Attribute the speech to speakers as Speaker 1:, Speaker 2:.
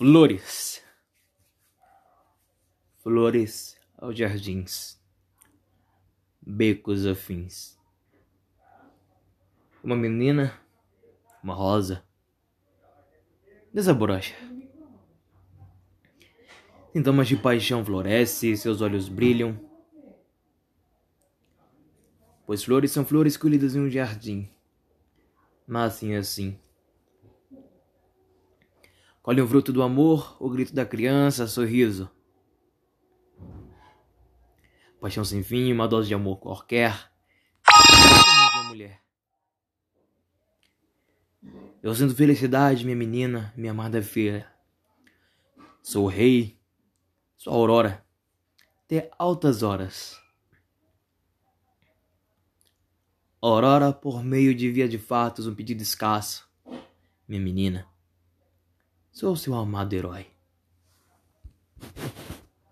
Speaker 1: Flores. Flores aos jardins, becos afins. Uma menina, uma rosa, desabrocha. Sintomas de paixão floresce, seus olhos brilham. Pois flores são flores colhidas em um jardim. Nascem assim. Colhe o fruto do amor, o grito da criança, sorriso. Paixão sem fim, uma dose de amor qualquer. mulher. Eu sinto felicidade, minha menina, minha amada filha. Sou o rei, sou a aurora, de altas horas. Aurora por meio de via de fatos, um pedido escasso. Minha menina. そう世話をまでろい。